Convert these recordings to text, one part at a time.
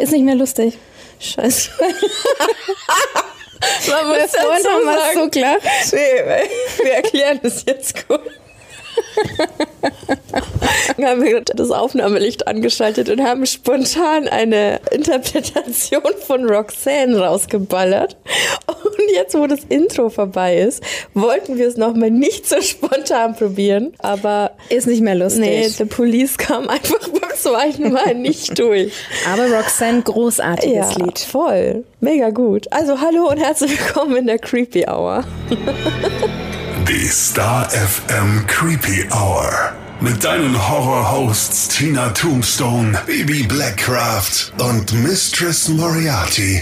Ist nicht mehr lustig. Scheiße. Man muss vorhin haben wir so klar. Nee, wir erklären das jetzt gut. Wir haben das Aufnahmelicht angeschaltet und haben spontan eine Interpretation von Roxanne rausgeballert. Und jetzt, wo das Intro vorbei ist, wollten wir es nochmal nicht so spontan probieren. Aber Ist nicht mehr lustig. nee, The Police kam einfach beim zweiten Mal nicht durch. Aber Roxanne, großartiges Ja, Lied. voll. Mega gut. Also hallo und herzlich willkommen in der Creepy Hour. Die Star FM Creepy Hour. Mit deinen Horror-Hosts Tina Tombstone, Baby Blackcraft und Mistress Moriarty.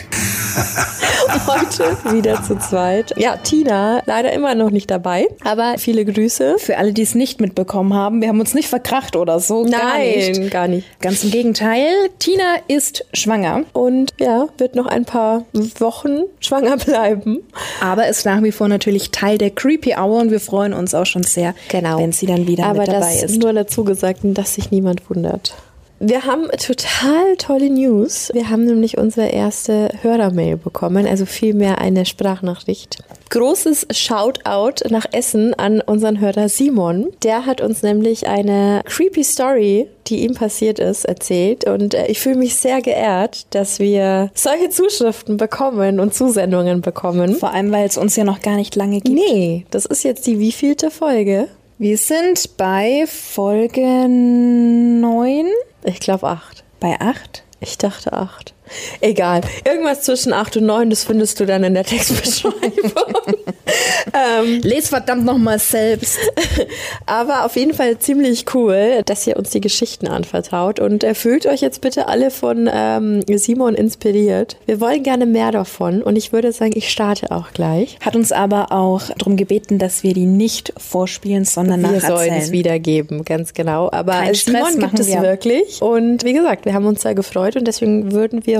Heute wieder zu zweit. Ja, Tina leider immer noch nicht dabei, aber viele Grüße. Für alle, die es nicht mitbekommen haben, wir haben uns nicht verkracht oder so. Gar nicht. gar nicht. Ganz im Gegenteil, Tina ist schwanger, Und ja, wird noch ein paar Wochen schwanger bleiben. aber ist nach wie vor natürlich Teil der Creepy Hour und wir freuen uns auch schon sehr, wenn sie dann wieder aber mit dabei das ist. Nur dazu gesagt, dass sich niemand wundert. Wir haben total tolle News. Wir haben nämlich unsere erste Hörermail bekommen, also vielmehr eine Sprachnachricht. Großes Shoutout nach Essen an unseren Hörer Simon. Der hat uns nämlich eine creepy Story, die ihm passiert ist, erzählt. Und äh, ich fühle mich sehr geehrt, dass wir solche Zuschriften bekommen und Zusendungen bekommen. Vor allem, weil es uns ja noch gar nicht lange gibt. Nee, das ist jetzt die wievielte Folge? Wir sind bei Folge 9, Ich glaube acht. bei 8. Ich dachte acht. Egal. Irgendwas zwischen acht und neun, das findest du dann in der Textbeschreibung. ähm, Les verdammt nochmal selbst. aber auf jeden Fall ziemlich cool, dass ihr uns die Geschichten anvertraut. Und äh, fühlt euch jetzt bitte alle von ähm, Simon inspiriert. Wir wollen gerne mehr davon. Und ich würde sagen, ich starte auch gleich. Hat uns aber auch darum gebeten, dass wir die nicht vorspielen, sondern Wir sollen es nacherzählen. wiedergeben, ganz genau. Aber Kein Simon Stress, gibt es wir. wirklich. Und wie gesagt, wir haben uns sehr gefreut und deswegen würden wir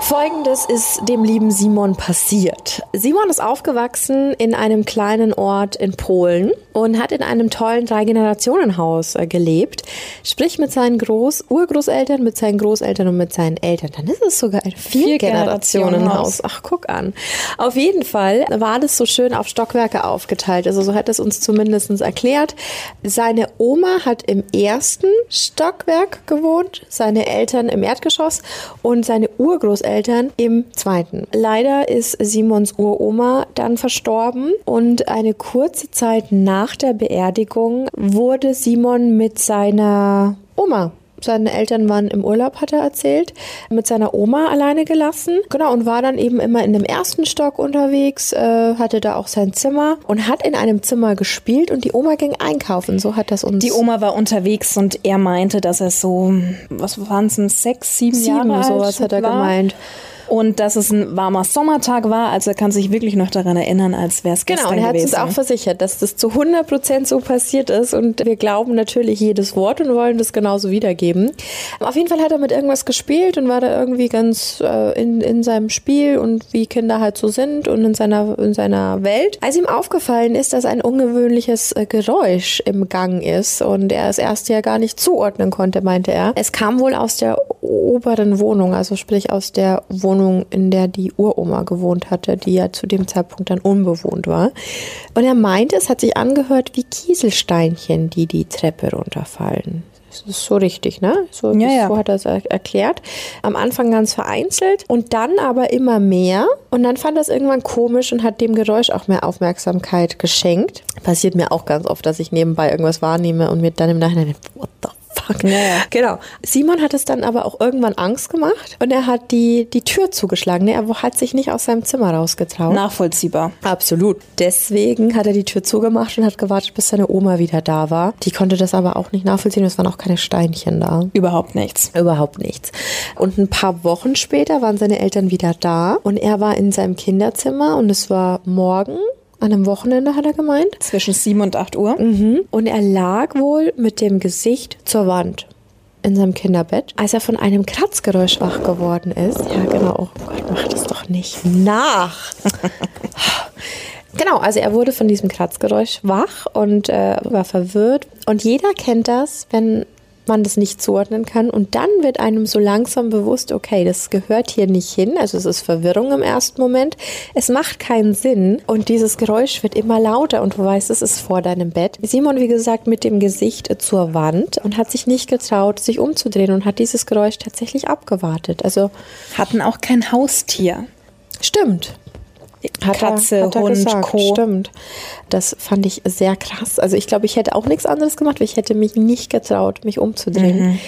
Folgendes ist dem lieben Simon passiert. Simon ist aufgewachsen in einem kleinen Ort in Polen und hat in einem tollen Drei-Generationen-Haus äh, gelebt. Sprich mit seinen Groß-, Urgroßeltern, mit seinen Großeltern und mit seinen Eltern. Dann ist es sogar ein Vier-Generationen-Haus. Ach, guck an. Auf jeden Fall war das so schön auf Stockwerke aufgeteilt. Also so hat es uns zumindest erklärt. Seine Oma hat im ersten Stockwerk gewohnt, seine Eltern im Erdgeschoss und seine Urgroßeltern im zweiten. Leider ist Simons Uroma dann verstorben und eine kurze Zeit nach der Beerdigung wurde Simon mit seiner Oma seine Eltern waren im Urlaub, hat er erzählt, mit seiner Oma alleine gelassen. Genau, und war dann eben immer in dem ersten Stock unterwegs, äh, hatte da auch sein Zimmer und hat in einem Zimmer gespielt und die Oma ging einkaufen. So hat das uns. Die Oma war unterwegs und er meinte, dass er so, was waren es, sechs, sieben, sieben, Jahre alt sowas hat er war. gemeint. Und dass es ein warmer Sommertag war, also er kann sich wirklich noch daran erinnern, als wäre es gestern Genau, und er hat gewesen. uns auch versichert, dass das zu 100% so passiert ist und wir glauben natürlich jedes Wort und wollen das genauso wiedergeben. Auf jeden Fall hat er mit irgendwas gespielt und war da irgendwie ganz äh, in, in seinem Spiel und wie Kinder halt so sind und in seiner, in seiner Welt. Als ihm aufgefallen ist, dass ein ungewöhnliches äh, Geräusch im Gang ist und er es erst ja gar nicht zuordnen konnte, meinte er. Es kam wohl aus der oberen Wohnung, also sprich aus der Wohnung, in der die Uroma gewohnt hatte, die ja zu dem Zeitpunkt dann unbewohnt war. Und er meinte, es hat sich angehört wie Kieselsteinchen, die die Treppe runterfallen. Das ist so richtig, ne? So, Ja, ja. so hat er es er- erklärt. Am Anfang ganz vereinzelt und dann aber immer mehr. Und dann fand er es irgendwann komisch und hat dem Geräusch auch mehr Aufmerksamkeit geschenkt. Passiert mir auch ganz oft, dass ich nebenbei irgendwas wahrnehme und mir dann im Nachhinein what the fuck? Ja. Genau. Simon hat es dann aber auch irgendwann Angst gemacht und er hat die, die Tür zugeschlagen. Er hat sich nicht aus seinem Zimmer rausgetraut. Nachvollziehbar. Absolut. Deswegen hat er die Tür zugemacht und hat gewartet, bis seine Oma wieder da war. Die konnte das aber auch nicht nachvollziehen. Es waren auch keine Steinchen da. Überhaupt nichts. Überhaupt nichts. Und ein paar Wochen später waren seine Eltern wieder da und er war in seinem Kinderzimmer und es war morgen an einem Wochenende hat er gemeint. Zwischen 7 und 8 Uhr. Mhm. Und er lag wohl mit dem Gesicht zur Wand in seinem Kinderbett, als er von einem Kratzgeräusch wach geworden ist. Ja, genau. Oh Gott, mach das doch nicht nach. Genau, also er wurde von diesem Kratzgeräusch wach und äh, war verwirrt. Und jeder kennt das, wenn man das nicht zuordnen kann. Und dann wird einem so langsam bewusst, okay, das gehört hier nicht hin. Also es ist Verwirrung im ersten Moment. Es macht keinen Sinn. Und dieses Geräusch wird immer lauter und du weißt, es ist vor deinem Bett. Simon, wie gesagt, mit dem Gesicht zur Wand und hat sich nicht getraut, sich umzudrehen und hat dieses Geräusch tatsächlich abgewartet. Also hatten auch kein Haustier. Stimmt. Hat Katze, er, hat er Hund, gesagt. Co. Stimmt. Das fand ich sehr krass. Also ich glaube, ich hätte auch nichts anderes gemacht, weil ich hätte mich nicht getraut, mich umzudrehen. Mhm.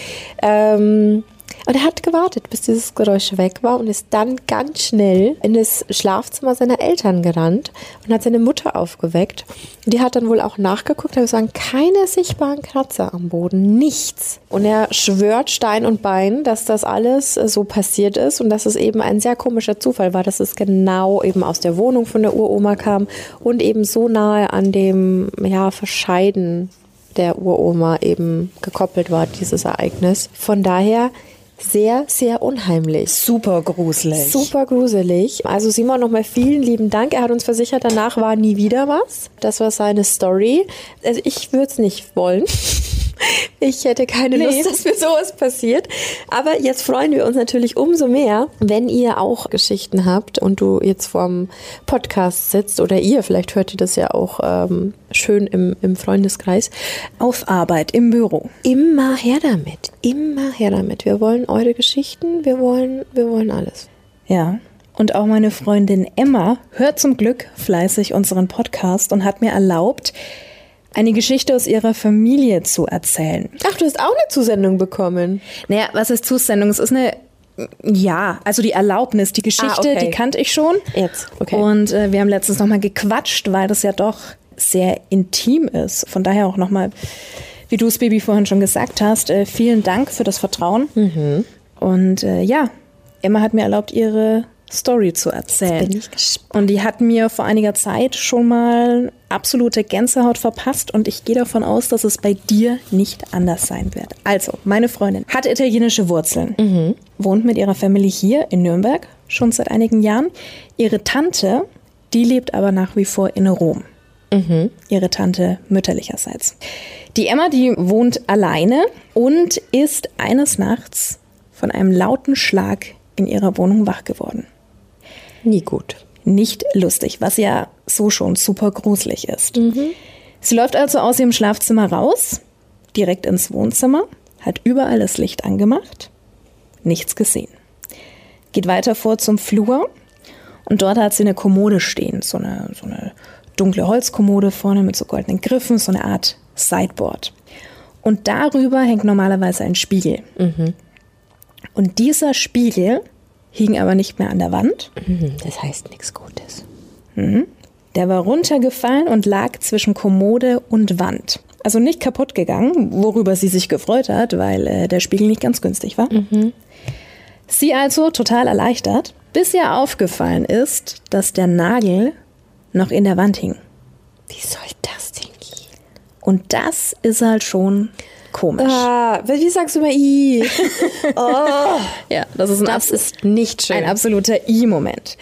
Ähm, und er hat gewartet, bis dieses Geräusch weg war und ist dann ganz schnell in das Schlafzimmer seiner Eltern gerannt und hat seine Mutter aufgeweckt. Die hat dann wohl auch nachgeguckt, hat gesagt, keine sichtbaren Kratzer am Boden, nichts. Und er schwört Stein und Bein, dass das alles so passiert ist und dass es eben ein sehr komischer Zufall war, dass es genau eben aus der Wohnung von der Uroma kam und eben so nahe an dem ja, Verscheiden der Uroma eben gekoppelt war, dieses Ereignis. Von daher sehr, sehr unheimlich. Super gruselig. Super gruselig. Also Simon, nochmal vielen lieben Dank. Er hat uns versichert, danach war nie wieder was. Das war seine Story. Also ich würde es nicht wollen. Ich hätte keine nee. Lust, dass mir sowas passiert. Aber jetzt freuen wir uns natürlich umso mehr, wenn ihr auch Geschichten habt und du jetzt vorm Podcast sitzt oder ihr, vielleicht hört ihr das ja auch ähm, schön im, im Freundeskreis. Auf Arbeit, im Büro. Immer her damit. Immer her damit. Wir wollen eure Geschichten, wir wollen, wir wollen alles. Ja. Und auch meine Freundin Emma hört zum Glück fleißig unseren Podcast und hat mir erlaubt, eine Geschichte aus ihrer Familie zu erzählen. Ach, du hast auch eine Zusendung bekommen. Naja, was ist Zusendung? Es ist eine ja, also die Erlaubnis, die Geschichte, ah, okay. die kannte ich schon. Jetzt, okay. Und äh, wir haben letztens nochmal gequatscht, weil das ja doch sehr intim ist. Von daher auch nochmal, wie du es, Baby, vorhin schon gesagt hast, äh, vielen Dank für das Vertrauen. Mhm. Und äh, ja, Emma hat mir erlaubt, ihre Story zu erzählen. Jetzt bin ich gespannt. Und die hat mir vor einiger Zeit schon mal absolute Gänsehaut verpasst und ich gehe davon aus, dass es bei dir nicht anders sein wird. Also, meine Freundin hat italienische Wurzeln, mhm. wohnt mit ihrer Familie hier in Nürnberg schon seit einigen Jahren. Ihre Tante, die lebt aber nach wie vor in Rom. Mhm. Ihre Tante mütterlicherseits. Die Emma, die wohnt alleine und ist eines Nachts von einem lauten Schlag in ihrer Wohnung wach geworden. Nie gut. Nicht lustig, was ja so schon super gruselig ist. Mhm. Sie läuft also aus ihrem Schlafzimmer raus, direkt ins Wohnzimmer, hat überall das Licht angemacht, nichts gesehen. Geht weiter vor zum Flur und dort hat sie eine Kommode stehen, so eine, so eine dunkle Holzkommode vorne mit so goldenen Griffen, so eine Art Sideboard. Und darüber hängt normalerweise ein Spiegel. Mhm. Und dieser Spiegel hing aber nicht mehr an der Wand. Mhm, das heißt nichts Gutes. Mhm. Der war runtergefallen und lag zwischen Kommode und Wand. Also nicht kaputt gegangen, worüber sie sich gefreut hat, weil äh, der Spiegel nicht ganz günstig war. Mhm. Sie also total erleichtert, bis ihr aufgefallen ist, dass der Nagel noch in der Wand hing. Wie soll das denn gehen? Und das ist halt schon komisch. Ah, wie sagst du mal I? Oh. ja, das ist, ein das ist nicht schön. Ein absoluter I-Moment.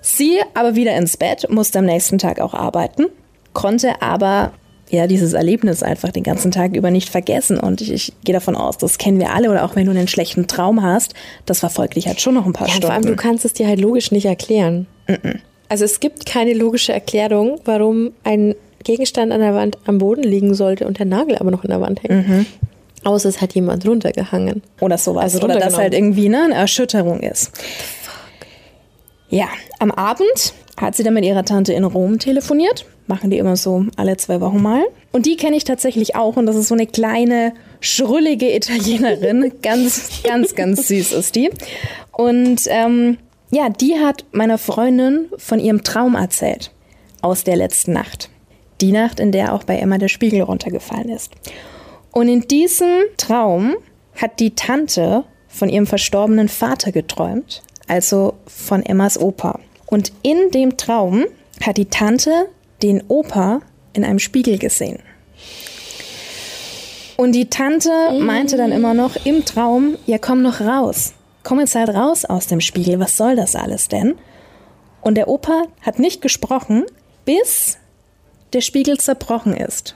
Sie aber wieder ins Bett, musste am nächsten Tag auch arbeiten, konnte aber ja dieses Erlebnis einfach den ganzen Tag über nicht vergessen. Und ich, ich gehe davon aus, das kennen wir alle. Oder auch wenn du einen schlechten Traum hast, das verfolgt dich halt schon noch ein paar ja, Stunden. Vor allem, du kannst es dir halt logisch nicht erklären. Mm -mm. Also es gibt keine logische Erklärung, warum ein Gegenstand an der Wand am Boden liegen sollte und der Nagel aber noch in der Wand hängt. Mhm. Außer es hat jemand runtergehangen. Oder sowas. Also Oder dass halt irgendwie ne, eine Erschütterung ist. Ja, am Abend hat sie dann mit ihrer Tante in Rom telefoniert. Machen die immer so alle zwei Wochen mal. Und die kenne ich tatsächlich auch. Und das ist so eine kleine, schrullige Italienerin. ganz, ganz, ganz süß ist die. Und ähm, ja, die hat meiner Freundin von ihrem Traum erzählt. Aus der letzten Nacht die Nacht, in der auch bei Emma der Spiegel runtergefallen ist. Und in diesem Traum hat die Tante von ihrem verstorbenen Vater geträumt, also von Emmas Opa. Und in dem Traum hat die Tante den Opa in einem Spiegel gesehen. Und die Tante meinte dann immer noch im Traum, ja komm noch raus. Komm jetzt halt raus aus dem Spiegel, was soll das alles denn? Und der Opa hat nicht gesprochen, bis der Spiegel zerbrochen ist.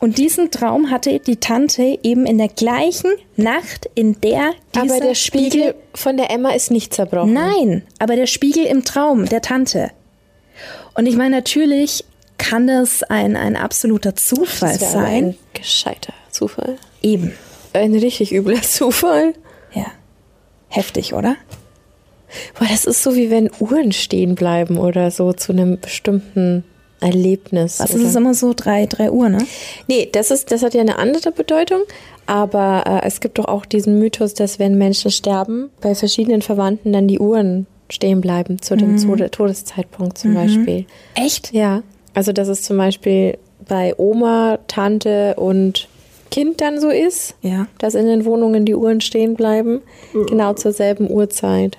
Und diesen Traum hatte die Tante eben in der gleichen Nacht, in der dieser Aber der Spiegel von der Emma ist nicht zerbrochen. Nein, aber der Spiegel im Traum der Tante. Und ich meine, natürlich kann das ein, ein absoluter Zufall Das sein. ein gescheiter Zufall. Eben. Ein richtig übler Zufall. Ja. Heftig, oder? Boah, das ist so wie wenn Uhren stehen bleiben oder so zu einem bestimmten Erlebnis. Was ist es immer so? Drei, drei Uhr, ne? Nee, das, ist, das hat ja eine andere Bedeutung. Aber äh, es gibt doch auch diesen Mythos, dass wenn Menschen sterben, bei verschiedenen Verwandten dann die Uhren stehen bleiben zu dem Tode Todeszeitpunkt zum Beispiel. Echt? Ja, also dass es zum Beispiel bei Oma, Tante und Kind dann so ist, Ja. dass in den Wohnungen die Uhren stehen bleiben, genau zur selben Uhrzeit,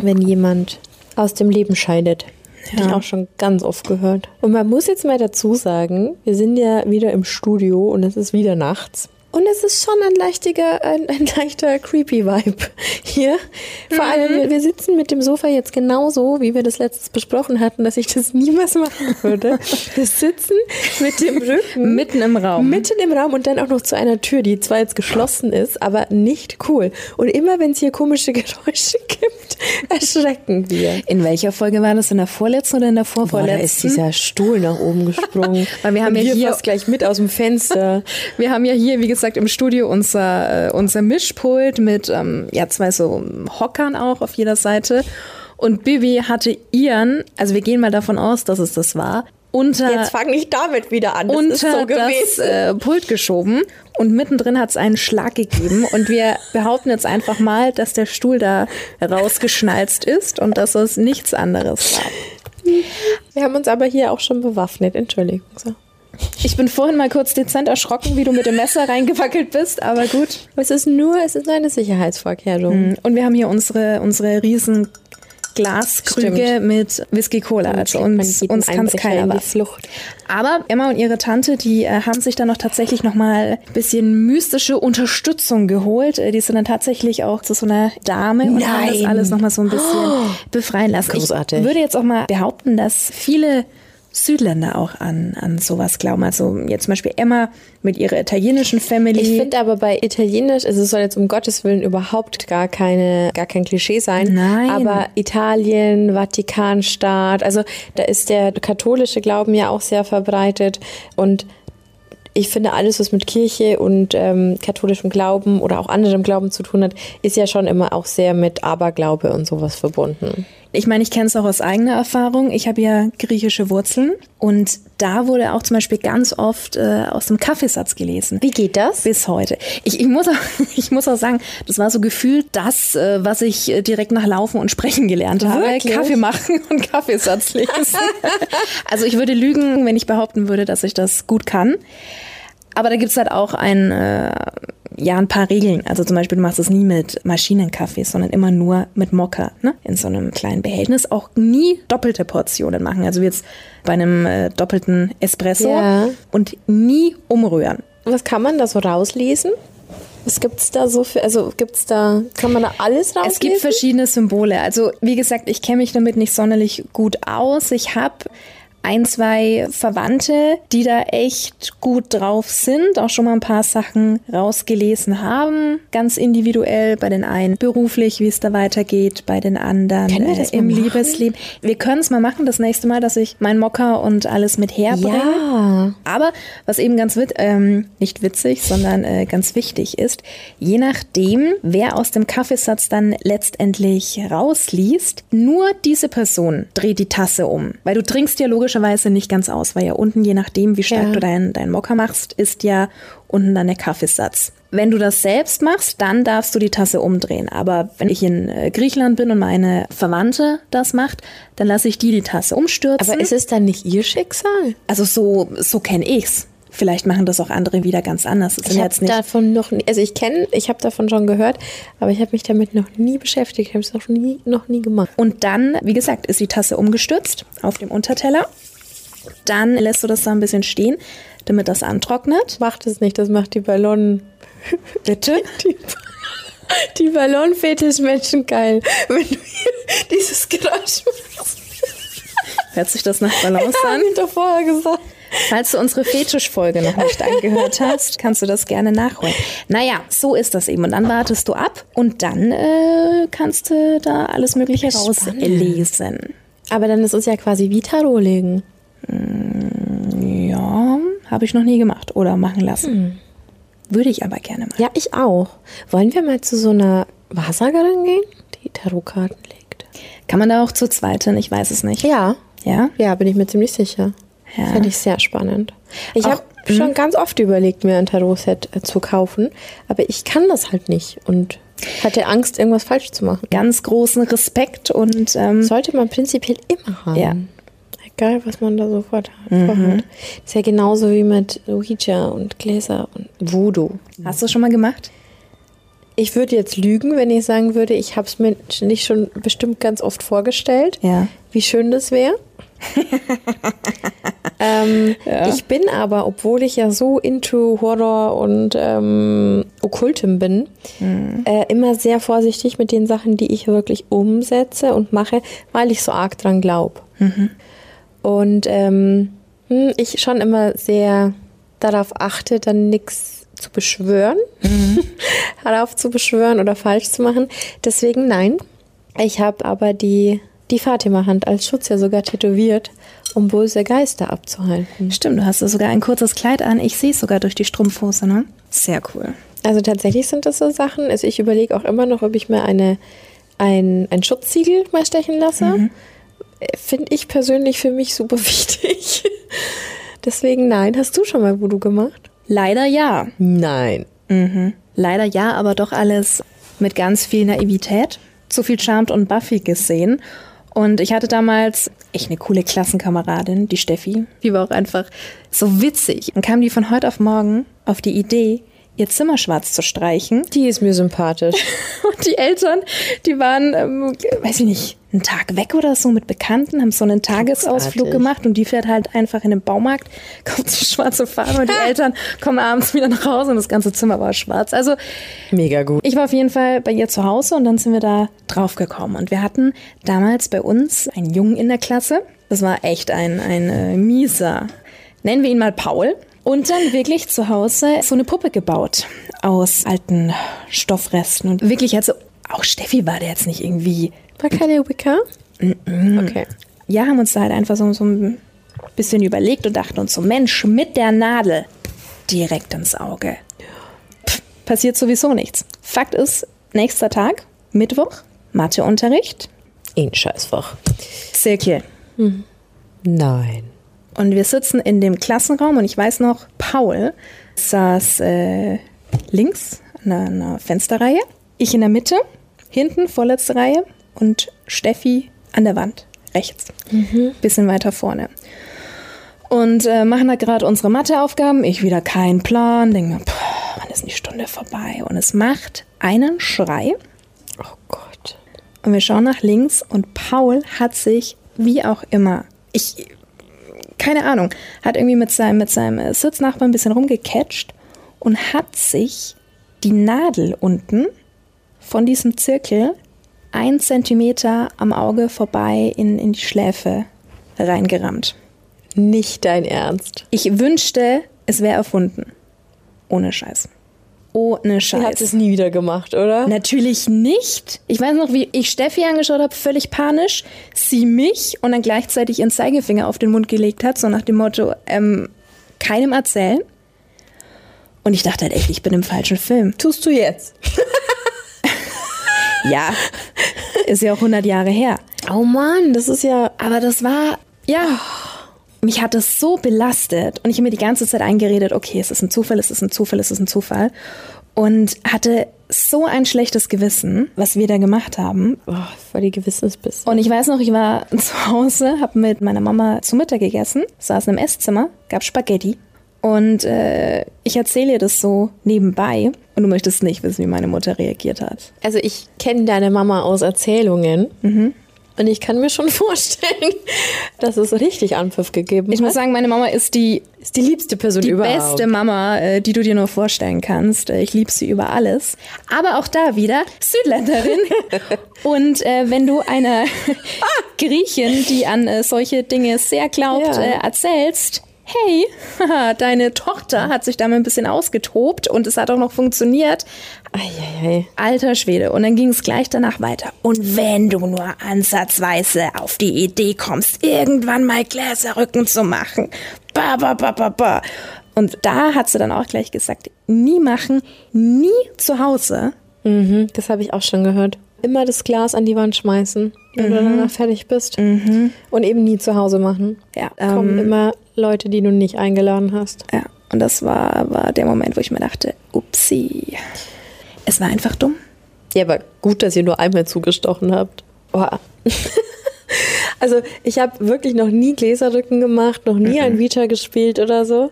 wenn jemand aus dem Leben scheidet. Habe ich Ja. auch schon ganz oft gehört. Und man muss jetzt mal dazu sagen, wir sind ja wieder im Studio und es ist wieder nachts. Und es ist schon ein leichtiger, ein, ein leichter creepy Vibe hier. Vor allem, wir, wir sitzen mit dem Sofa jetzt genauso, wie wir das letztes besprochen hatten, dass ich das niemals machen würde. Wir sitzen mit dem Rücken Mitten im Raum. Mitten im Raum und dann auch noch zu einer Tür, die zwar jetzt geschlossen ist, aber nicht cool. Und immer wenn es hier komische Geräusche gibt, erschrecken wir. In welcher Folge war das? In der vorletzten oder in der vorvorletzten? Boah, da ist dieser Stuhl nach oben gesprungen. Weil wir haben und ja wir hier- fast gleich mit aus dem Fenster. Wir haben ja hier, wie gesagt, im Studio unser, äh, unser Mischpult mit ähm, ja, zwei so Hockern auch auf jeder Seite. Und Bibi hatte ihren, also wir gehen mal davon aus, dass es das war, unter, Jetzt fange ich damit wieder an. Das unter so das äh, Pult geschoben. Und mittendrin hat es einen Schlag gegeben. Und wir behaupten jetzt einfach mal, dass der Stuhl da rausgeschnalzt ist und dass es nichts anderes war. Wir haben uns aber hier auch schon bewaffnet. Entschuldigung. So. Ich bin vorhin mal kurz dezent erschrocken, wie du mit dem Messer reingewackelt bist, aber gut. Es ist nur, es ist eine Sicherheitsvorkehrung. Und wir haben hier unsere, unsere riesen Glaskrüge Stimmt. mit Whisky Cola. Also uns, uns kann es keiner was. Aber Emma und ihre Tante, die äh, haben sich dann noch tatsächlich noch mal ein bisschen mystische Unterstützung geholt. Äh, die sind dann tatsächlich auch zu so einer Dame und haben das Nein. alles noch mal so ein bisschen befreien lassen. Großartig. Ich würde jetzt auch mal behaupten, dass viele Südländer auch an, an sowas glauben. Also jetzt zum Beispiel Emma mit ihrer italienischen Family. Ich finde aber bei Italienisch, also es soll jetzt um Gottes Willen überhaupt gar keine, gar kein Klischee sein. Nein. Aber Italien, Vatikanstaat, also da ist der katholische Glauben ja auch sehr verbreitet und ich finde, alles, was mit Kirche und ähm, katholischem Glauben oder auch anderem Glauben zu tun hat, ist ja schon immer auch sehr mit Aberglaube und sowas verbunden. Ich meine, ich kenne es auch aus eigener Erfahrung. Ich habe ja griechische Wurzeln und da wurde auch zum Beispiel ganz oft äh, aus dem Kaffeesatz gelesen. Wie geht das? Bis heute. Ich, ich, muss auch, ich muss auch sagen, das war so gefühlt das, äh, was ich äh, direkt nach Laufen und Sprechen gelernt habe. Wirklich? Kaffee machen und Kaffeesatz lesen. also ich würde lügen, wenn ich behaupten würde, dass ich das gut kann. Aber da gibt's halt auch ein, äh, ja, ein paar Regeln. Also zum Beispiel, du machst es nie mit Maschinenkaffee, sondern immer nur mit Mokka, ne? In so einem kleinen Behältnis. Auch nie doppelte Portionen machen. Also jetzt bei einem äh, doppelten Espresso. Ja. Und nie umrühren. Was kann man da so rauslesen? Was gibt's da so für, also gibt's da, kann man da alles rauslesen? Es gibt verschiedene Symbole. Also wie gesagt, ich kenne mich damit nicht sonderlich gut aus. Ich habe ein, zwei Verwandte, die da echt gut drauf sind, auch schon mal ein paar Sachen rausgelesen haben, ganz individuell, bei den einen beruflich, wie es da weitergeht, bei den anderen äh, im? Liebesleben. Wir können es mal machen, das nächste Mal, dass ich mein Mocker und alles mit herbringe. Ja. Aber was eben ganz wit ähm, nicht witzig, sondern äh, ganz wichtig ist, je nachdem, wer aus dem Kaffeesatz dann letztendlich rausliest, nur diese Person dreht die Tasse um. Weil du trinkst ja logischerweise nicht ganz aus, weil ja unten, je nachdem, wie stark Ja. du deinen dein Mokka machst, ist ja unten dann der Kaffeesatz. Wenn du das selbst machst, dann darfst du die Tasse umdrehen. Aber wenn ich in äh, Griechenland bin und meine Verwandte das macht, dann lasse ich die die Tasse umstürzen. Aber ist es dann nicht ihr Schicksal? Also so, so kenne ich's. Vielleicht machen das auch andere wieder ganz anders. Das Ich habe davon noch nie, also ich kenne, ich habe davon schon gehört, aber ich habe mich damit noch nie beschäftigt, ich habe es noch nie, noch nie gemacht. Und dann, wie gesagt, ist die Tasse umgestürzt auf dem Unterteller. Dann lässt du das da ein bisschen stehen, damit das antrocknet. Macht es nicht, das macht die Ballon. Bitte? Die, die Ballonfetischmenschen geil. Wenn du hier dieses Geräusch machst. Hört sich das nach Balance Haben an? wir doch vorher gesagt. Falls du unsere Fetischfolge noch nicht angehört hast, kannst du das gerne nachholen. Naja, so ist das eben. Und dann wartest du ab und dann äh, kannst du da alles Mögliche rauslesen. Aber dann ist es ja quasi wie Tarot legen. Ja, habe ich noch nie gemacht oder machen lassen. Würde ich aber gerne mal. Ja, ich auch. Wollen wir mal zu so einer Wahrsagerin gehen, die Tarotkarten legt? Kann man da auch zu zweit hin? Ich weiß es nicht. Ja. Ja? Ja, bin ich mir ziemlich sicher. Ja. Fände ich sehr spannend. Ich habe schon ganz oft überlegt, mir ein Tarot-Set äh, zu kaufen, aber ich kann das halt nicht und hatte Angst, irgendwas falsch zu machen. Ganz großen Respekt und ähm, Sollte man prinzipiell immer haben. Ja. Egal, was man da so vorhat. vorhat. Ist ja genauso wie mit Ouija und Gläser und Voodoo. hast du schon mal gemacht? Ich würde jetzt lügen, wenn ich sagen würde, ich habe es mir nicht schon bestimmt ganz oft vorgestellt, Ja. wie schön das wäre. ähm, Ich bin aber, obwohl ich ja so into Horror und ähm, Okkultem bin, äh, immer sehr vorsichtig mit den Sachen, die ich wirklich umsetze und mache, weil ich so arg dran glaube. Und ähm, hm, ich schon immer sehr darauf achte, dann nichts zu beschwören, darauf zu beschwören oder falsch zu machen. Deswegen nein. Ich habe aber die, die Fatima-Hand als Schutz ja sogar tätowiert, um böse Geister abzuhalten. Stimmt, du hast sogar ein kurzes Kleid an. Ich sehe es sogar durch die Strumpfhose, ne? Sehr cool. Also tatsächlich sind das so Sachen. Also ich überlege auch immer noch, ob ich mir eine, ein, ein Schutzsiegel mal stechen lasse. Äh, Finde ich persönlich für mich super wichtig. Deswegen nein. Hast du schon mal Voodoo gemacht? Leider ja. Nein. Leider ja, aber doch alles mit ganz viel Naivität. Zu viel Charmed und Buffy gesehen. Und ich hatte damals echt eine coole Klassenkameradin, die Steffi. Die war auch einfach so witzig. Dann kam die von heute auf morgen auf die Idee, ihr Zimmer schwarz zu streichen. Die ist mir sympathisch. Und die Eltern, die waren, ähm, weiß ich nicht, einen Tag weg oder so mit Bekannten, haben so einen Tagesausflug Großartig. gemacht und die fährt halt einfach in den Baumarkt, kauft sich schwarze Farbe und die Eltern kommen abends wieder nach Hause und das ganze Zimmer war schwarz. Also Mega gut. ich war auf jeden Fall bei ihr zu Hause und dann sind wir da drauf gekommen. Und wir hatten damals bei uns einen Jungen in der Klasse. Das war echt ein, ein äh, mieser, nennen wir ihn mal Paul. Und dann wirklich zu Hause so eine Puppe gebaut aus alten Stoffresten. Und wirklich, also auch Steffi war der jetzt nicht irgendwie. War keine Wicca? Okay. Ja, haben uns da halt einfach so, so ein bisschen überlegt und dachten uns so, Mensch, mit der Nadel direkt ins Auge. Pff, passiert sowieso nichts. Fakt ist, nächster Tag, Mittwoch, Matheunterricht, Ein Scheißfach. Zirkel. Nein. Und wir sitzen in dem Klassenraum und ich weiß noch, Paul saß äh, links an einer, Fensterreihe, ich in der Mitte, hinten vorletzte Reihe und Steffi an der Wand, rechts, bisschen weiter vorne. Und äh, machen da gerade unsere Matheaufgaben, ich wieder keinen Plan, denke mir, wann ist denn die Stunde vorbei? Und es macht einen Schrei Oh Gott. und wir schauen nach links und Paul hat sich, wie auch immer, ich, keine Ahnung, hat irgendwie mit seinem, mit seinem äh, Sitznachbarn ein bisschen rumgecatcht und hat sich die Nadel unten von diesem Zirkel ein Zentimeter am Auge vorbei in, in die Schläfe reingerammt. Nicht dein Ernst. Ich wünschte, es wäre erfunden. Ohne Scheiß. Ohne Sie hat Scheiß. es nie wieder gemacht, oder? Natürlich nicht. Ich weiß noch, wie ich Steffi angeschaut habe, völlig panisch, sie mich und dann gleichzeitig ihren Zeigefinger auf den Mund gelegt hat, so nach dem Motto, ähm, keinem erzählen. Und ich dachte halt echt, ich bin im falschen Film. Tust du jetzt? Ja, ist ja auch 100 Jahre her. Oh Mann, das ist ja. Aber das war, ja, mich hat das so belastet und ich habe mir die ganze Zeit eingeredet, okay, es ist ein Zufall, es ist ein Zufall, es ist ein Zufall. Und hatte so ein schlechtes Gewissen, was wir da gemacht haben. Oh, voll die Gewissensbiss. Und ich weiß noch, ich war zu Hause, habe mit meiner Mama zu Mittag gegessen, saß im Esszimmer, gab Spaghetti. Und äh, ich erzähle ihr das so nebenbei. Und du möchtest nicht wissen, wie meine Mutter reagiert hat. Also ich kenne deine Mama aus Erzählungen. Und ich kann mir schon vorstellen, dass es richtig Anpfiff gegeben Ich hat. muss sagen, meine Mama ist die, ist die liebste Person die überhaupt. beste Mama, äh, die du dir nur vorstellen kannst. Äh, Ich liebe sie über alles. Aber auch da wieder Südländerin. Und äh, wenn du einer Griechin, die an äh, solche Dinge sehr glaubt, Ja. äh, erzählst, hey, deine Tochter hat sich da mal ein bisschen ausgetobt und es hat auch noch funktioniert. Eieiei. Alter Schwede. Und dann ging es gleich danach weiter. Und wenn du nur ansatzweise auf die Idee kommst, irgendwann mal Gläserrücken zu machen. Ba, ba, ba, ba, ba. Und da hat sie dann auch gleich gesagt, nie machen, nie zu Hause. Mhm, das habe ich auch schon gehört. Immer das Glas an die Wand schmeißen, wenn du danach fertig bist. Und eben nie zu Hause machen. Ja, Kommen ähm, immer Leute, die du nicht eingeladen hast. Ja, und das war, war der Moment, wo ich mir dachte, upsi. Es war einfach dumm. Ja, aber gut, dass ihr nur einmal zugestochen habt. Boah. also ich habe wirklich noch nie Gläserrücken gemacht, noch nie ein Vita gespielt oder so.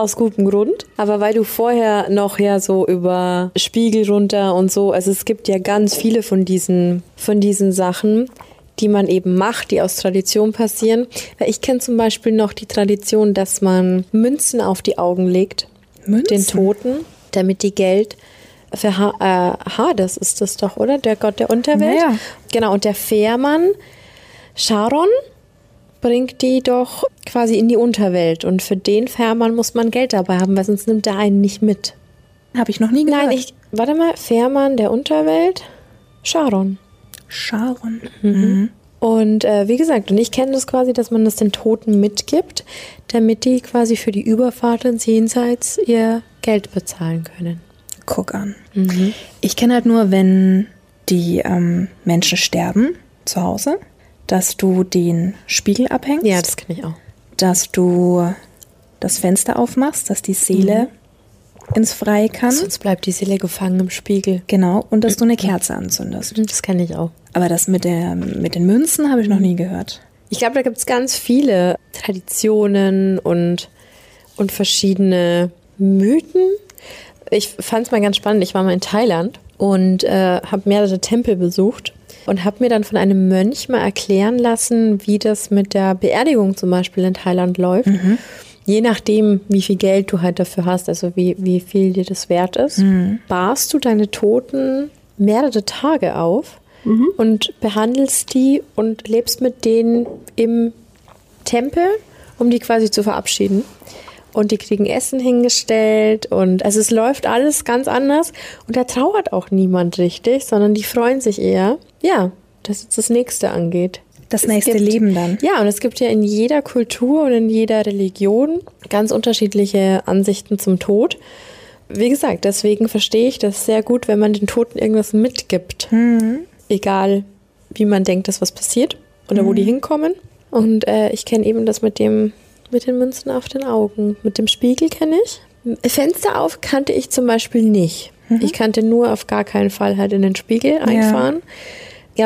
Aus gutem Grund. Aber weil du vorher noch ja so über Spiegel runter und so, also es gibt ja ganz viele von diesen, von diesen Sachen, die man eben macht, die aus Tradition passieren. Ich kenne zum Beispiel noch die Tradition, dass man Münzen auf die Augen legt, Münzen? den Toten, damit die Geld für ha äh, Hades ist das doch, oder? Der Gott der Unterwelt. Ja. Genau, und der Fährmann Charon bringt die doch quasi in die Unterwelt. Und für den Fährmann muss man Geld dabei haben, weil sonst nimmt er einen nicht mit. Habe ich noch nie gehört. Nein, ich, warte mal, Fährmann der Unterwelt, Charon. Sharon. Und äh, wie gesagt, und ich kenne das quasi, dass man das den Toten mitgibt, damit die quasi für die Überfahrt ins Jenseits ihr Geld bezahlen können. Guck an. Ich kenne halt nur, wenn die ähm, Menschen sterben zu Hause, dass du den Spiegel abhängst. Ja, das kenne ich auch. dass du das Fenster aufmachst, dass die Seele ins Freie kann. Sonst bleibt die Seele gefangen im Spiegel. Genau, und dass du eine Kerze anzündest. Das kenne ich auch. Aber das mit, der, mit den Münzen habe ich noch nie gehört. Ich glaube, da gibt es ganz viele Traditionen und, und verschiedene Mythen. Ich fand es mal ganz spannend. Ich war mal in Thailand und äh, habe mehrere Tempel besucht und habe mir dann von einem Mönch mal erklären lassen, wie das mit der Beerdigung zum Beispiel in Thailand läuft. Je nachdem, wie viel Geld du halt dafür hast, also wie, wie viel dir das wert ist, barst du deine Toten mehrere Tage auf und behandelst die und lebst mit denen im Tempel, um die quasi zu verabschieden. Und die kriegen Essen hingestellt und also es läuft alles ganz anders. Und da trauert auch niemand richtig, sondern die freuen sich eher, ja, dass jetzt das nächste angeht. Das nächste gibt- Leben dann. Ja, und es gibt ja in jeder Kultur und in jeder Religion ganz unterschiedliche Ansichten zum Tod. Wie gesagt, deswegen verstehe ich das sehr gut, wenn man den Toten irgendwas mitgibt. Egal, wie man denkt, dass was passiert oder wo die hinkommen. Und äh, ich kenne eben das mit dem mit den Münzen auf den Augen. Mit dem Spiegel kenne ich. Fenster auf kannte ich zum Beispiel nicht. Ich kannte nur auf gar keinen Fall halt in den Spiegel einfahren. Ja,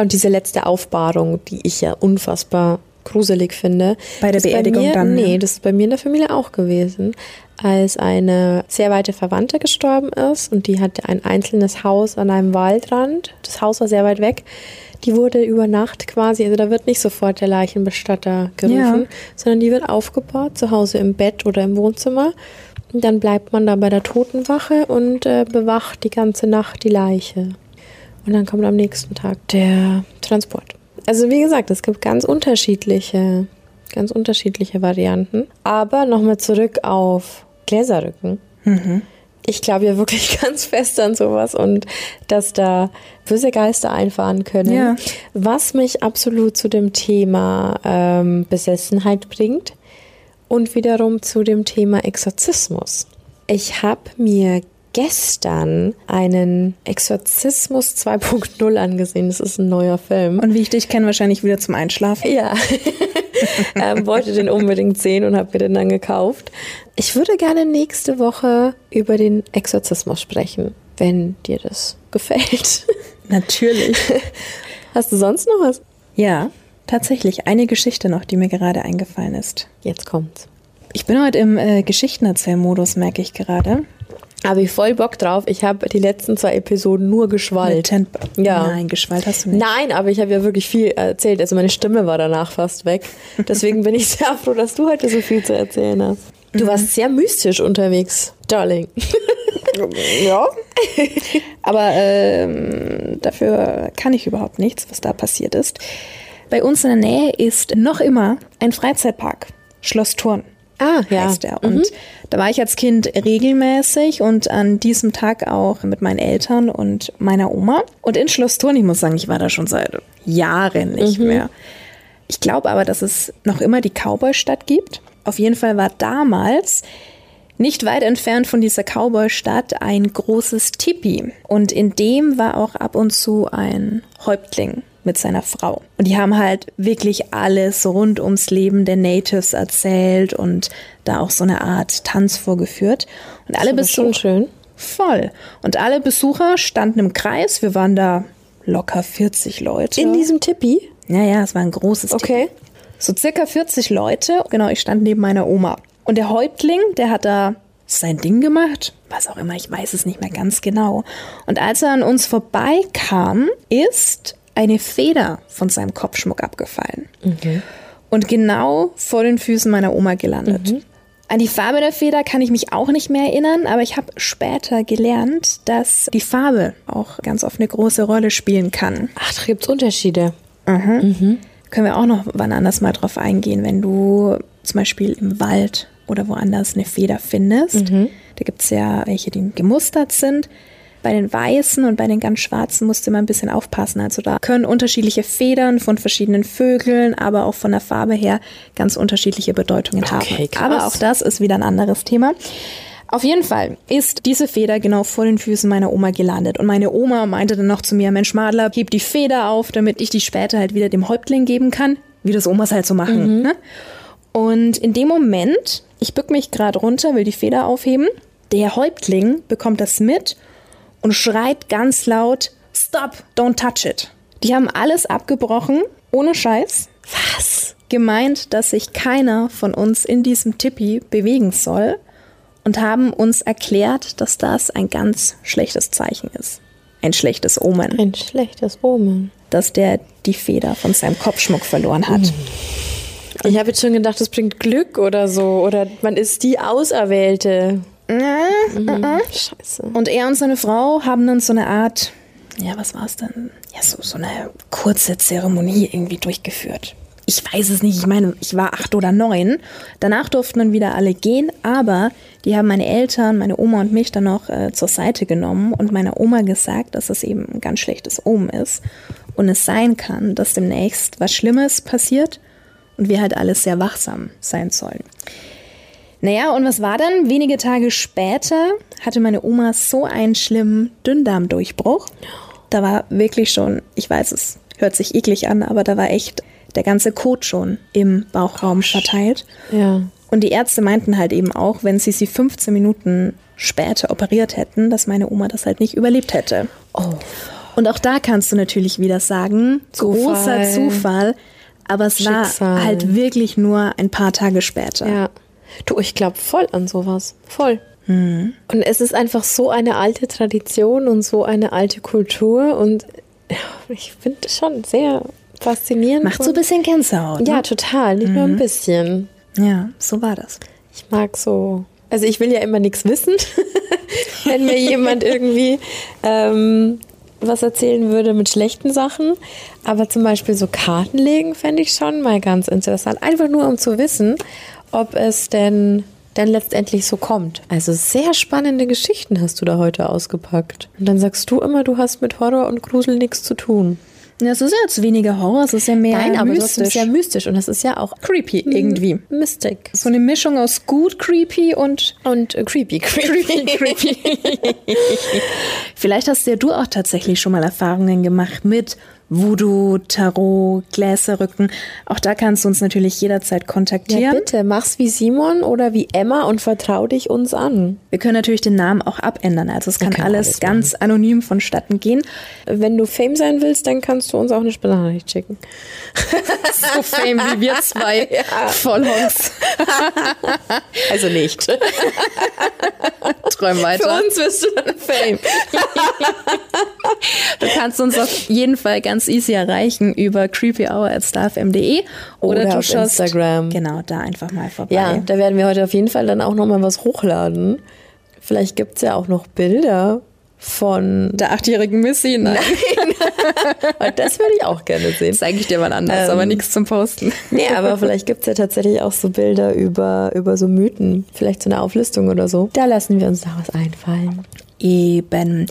und diese letzte Aufbahrung, die ich ja unfassbar gruselig finde. Bei der Beerdigung mir, dann, Nee, ja. das ist bei mir in der Familie auch gewesen. Als eine sehr weite Verwandte gestorben ist und die hatte ein einzelnes Haus an einem Waldrand. Das Haus war sehr weit weg. Die wurde über Nacht quasi, also da wird nicht sofort der Leichenbestatter gerufen, Ja. sondern die wird aufgebaut, zu Hause im Bett oder im Wohnzimmer. Und dann bleibt man da bei der Totenwache und äh, bewacht die ganze Nacht die Leiche. Und dann kommt am nächsten Tag der Transport. Also wie gesagt, es gibt ganz unterschiedliche, ganz unterschiedliche Varianten. Aber nochmal zurück auf Gläserrücken. Ich glaube ja wirklich ganz fest an sowas und dass da böse Geister einfahren können. Ja. Was mich absolut zu dem Thema ähm, Besessenheit bringt und wiederum zu dem Thema Exorzismus. Ich habe mir gestern einen Exorzismus 2.0 angesehen. Das ist ein neuer Film. Und wie ich dich kenne, wahrscheinlich wieder zum Einschlafen. Ja, ähm, wollte den unbedingt sehen und habe mir den dann gekauft. Ich würde gerne nächste Woche über den Exorzismus sprechen, wenn dir das gefällt. Natürlich. Hast du sonst noch was? Ja, tatsächlich. Eine Geschichte noch, die mir gerade eingefallen ist. Jetzt kommt's. Ich bin heute im äh, Geschichtenerzählmodus, merke ich gerade. Habe ich voll Bock drauf. Ich habe die letzten zwei Episoden nur geschwallt. Ja. Nein, geschwallt hast du nicht. Nein, aber ich habe ja wirklich viel erzählt. Also meine Stimme war danach fast weg. Deswegen bin ich sehr froh, dass du heute so viel zu erzählen hast. Du warst sehr mystisch unterwegs, Darling. Ja. Aber ähm, dafür kann ich überhaupt nichts, was da passiert ist. Bei uns in der Nähe ist noch immer ein Freizeitpark, Schloss Thurn. Ah, ja. heißt er. Und da war ich als Kind regelmäßig und an diesem Tag auch mit meinen Eltern und meiner Oma. Und in Schloss Thurn, ich muss sagen, ich war da schon seit Jahren nicht mehr. Ich glaube aber, dass es noch immer die Cowboy-Stadt gibt. Auf jeden Fall war damals nicht weit entfernt von dieser Cowboy-Stadt ein großes Tipi. Und in dem war auch ab und zu ein Häuptling mit seiner Frau. Und die haben halt wirklich alles rund ums Leben der Natives erzählt und da auch so eine Art Tanz vorgeführt. Und alle Das Besucher schön. voll. Und alle Besucher standen im Kreis. Wir waren da locker 40 Leute. In diesem Tippi? Ja, ja, es war ein großes. Okay. So circa 40 Leute. Genau, ich stand neben meiner Oma. Und der Häuptling, der hat da sein Ding gemacht. Was auch immer, ich weiß es nicht mehr ganz genau. Und als er an uns vorbeikam, ist eine Feder von seinem Kopfschmuck abgefallen. Und genau vor den Füßen meiner Oma gelandet. An die Farbe der Feder kann ich mich auch nicht mehr erinnern, aber ich habe später gelernt, dass die Farbe auch ganz oft eine große Rolle spielen kann. Ach, da gibt's Unterschiede. Können wir auch noch wann anders mal drauf eingehen, wenn du zum Beispiel im Wald oder woanders eine Feder findest. Da gibt es ja welche, die gemustert sind. Bei den weißen und bei den ganz schwarzen musst du immer ein bisschen aufpassen. Also da können unterschiedliche Federn von verschiedenen Vögeln, aber auch von der Farbe her ganz unterschiedliche Bedeutungen Okay, haben. krass. Aber auch das ist wieder ein anderes Thema. Auf jeden Fall ist diese Feder genau vor den Füßen meiner Oma gelandet. Und meine Oma meinte dann noch zu mir, Mensch Madler, heb die Feder auf, damit ich die später halt wieder dem Häuptling geben kann, wie das Omas halt so machen. Ne? Und in dem Moment, ich bück mich gerade runter, will die Feder aufheben, der Häuptling bekommt das mit und schreit ganz laut, Stop, don't touch it. Die haben alles abgebrochen, ohne Scheiß. Was? Gemeint, dass sich keiner von uns in diesem Tippi bewegen soll und haben uns erklärt, dass das ein ganz schlechtes Zeichen ist. Ein schlechtes Omen, Ein schlechtes Omen. dass der die Feder von seinem Kopfschmuck verloren hat. Ich habe jetzt schon gedacht, das bringt Glück oder so. Oder man ist die Auserwählte. Mhm. Scheiße. Und er und seine Frau haben dann so eine Art, ja, was war es denn? Ja, so, so eine kurze Zeremonie irgendwie durchgeführt. Ich weiß es nicht, ich meine, ich war acht oder neun. Danach durften dann wieder alle gehen, aber die haben meine Eltern, meine Oma und mich dann noch äh, zur Seite genommen und meiner Oma gesagt, dass es eben ein ganz schlechtes Omen ist und es sein kann, dass demnächst was Schlimmes passiert und wir halt alles sehr wachsam sein sollen. Naja, und was war dann? Wenige Tage später hatte meine Oma so einen schlimmen Dünndarmdurchbruch. Da war wirklich schon, ich weiß, es hört sich eklig an, aber da war echt der ganze Kot schon im Bauchraum verteilt. Ja. Und die Ärzte meinten halt eben auch, wenn sie sie 15 Minuten später operiert hätten, dass meine Oma das halt nicht überlebt hätte. Oh. Und auch da kannst du natürlich wieder sagen, großer Zufall. Zufall, aber es Schicksal. war halt wirklich nur ein paar Tage später. Ja. Du, ich glaube voll an sowas. Voll. Und es ist einfach so eine alte Tradition und so eine alte Kultur und ich finde das schon sehr faszinierend. Macht so ein bisschen Gänsehaut. Ja, Ne? total. Nicht nur ein bisschen. Ja, so war das. Ich mag so. Also ich will ja immer nichts wissen, wenn mir jemand irgendwie ähm, was erzählen würde mit schlechten Sachen. Aber zum Beispiel so Karten legen fände ich schon mal ganz interessant. Einfach nur um zu wissen, ob es denn dann letztendlich so kommt. Also sehr spannende Geschichten hast du da heute ausgepackt. Und dann sagst du immer, du hast mit Horror und Grusel nichts zu tun. Ja, es ist ja jetzt weniger Horror, es ist ja mehr Nein, aber mystisch. trotzdem sehr mystisch. Und das ist ja auch creepy irgendwie. Mystic. So eine Mischung aus gut creepy und Und äh, creepy, creepy, creepy. Vielleicht hast ja du auch tatsächlich schon mal Erfahrungen gemacht mit Voodoo, Tarot, Gläserrücken. Auch da kannst du uns natürlich jederzeit Ja, kontaktieren. bitte, mach's wie Simon oder wie Emma und vertrau dich uns an. Wir können natürlich den Namen auch abändern. Also es kann alles, alles ganz anonym vonstatten gehen. Wenn du Fame sein willst, dann kannst du uns auch eine Sprachnachricht schicken. So fame wie wir zwei Vollhongs. Also nicht. räum weiter. Für uns wirst du dann Fame. Du kannst uns auf jeden Fall ganz easy erreichen über creepyhour@starfm.de oder, Oder du auf schaust Instagram. Genau, da einfach mal vorbei. Ja, da werden wir heute auf jeden Fall dann auch nochmal was hochladen. Vielleicht gibt's ja auch noch Bilder von. der achtjährigen Missy, nein, Das würde ich auch gerne sehen. zeige ich dir mal anders, Ähm, aber nichts zum Posten. Nee, aber vielleicht gibt's ja tatsächlich auch so Bilder über, über so Mythen. Vielleicht so eine Auflistung oder so. Da lassen wir uns da was einfallen. Eben.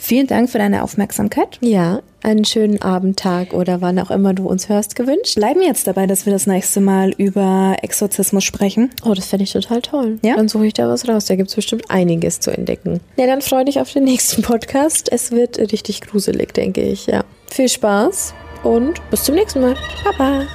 Vielen Dank für deine Aufmerksamkeit. Ja, einen schönen Abend, Tag oder wann auch immer du uns hörst gewünscht. Bleiben jetzt dabei, dass wir das nächste Mal über Exorzismus sprechen. Oh, das fände ich total toll. Ja? Dann suche ich da was raus. Da gibt's bestimmt einiges zu entdecken. Ja, dann freue dich auf den nächsten Podcast. Es wird richtig gruselig, denke ich. Ja. Viel Spaß und bis zum nächsten Mal. Baba.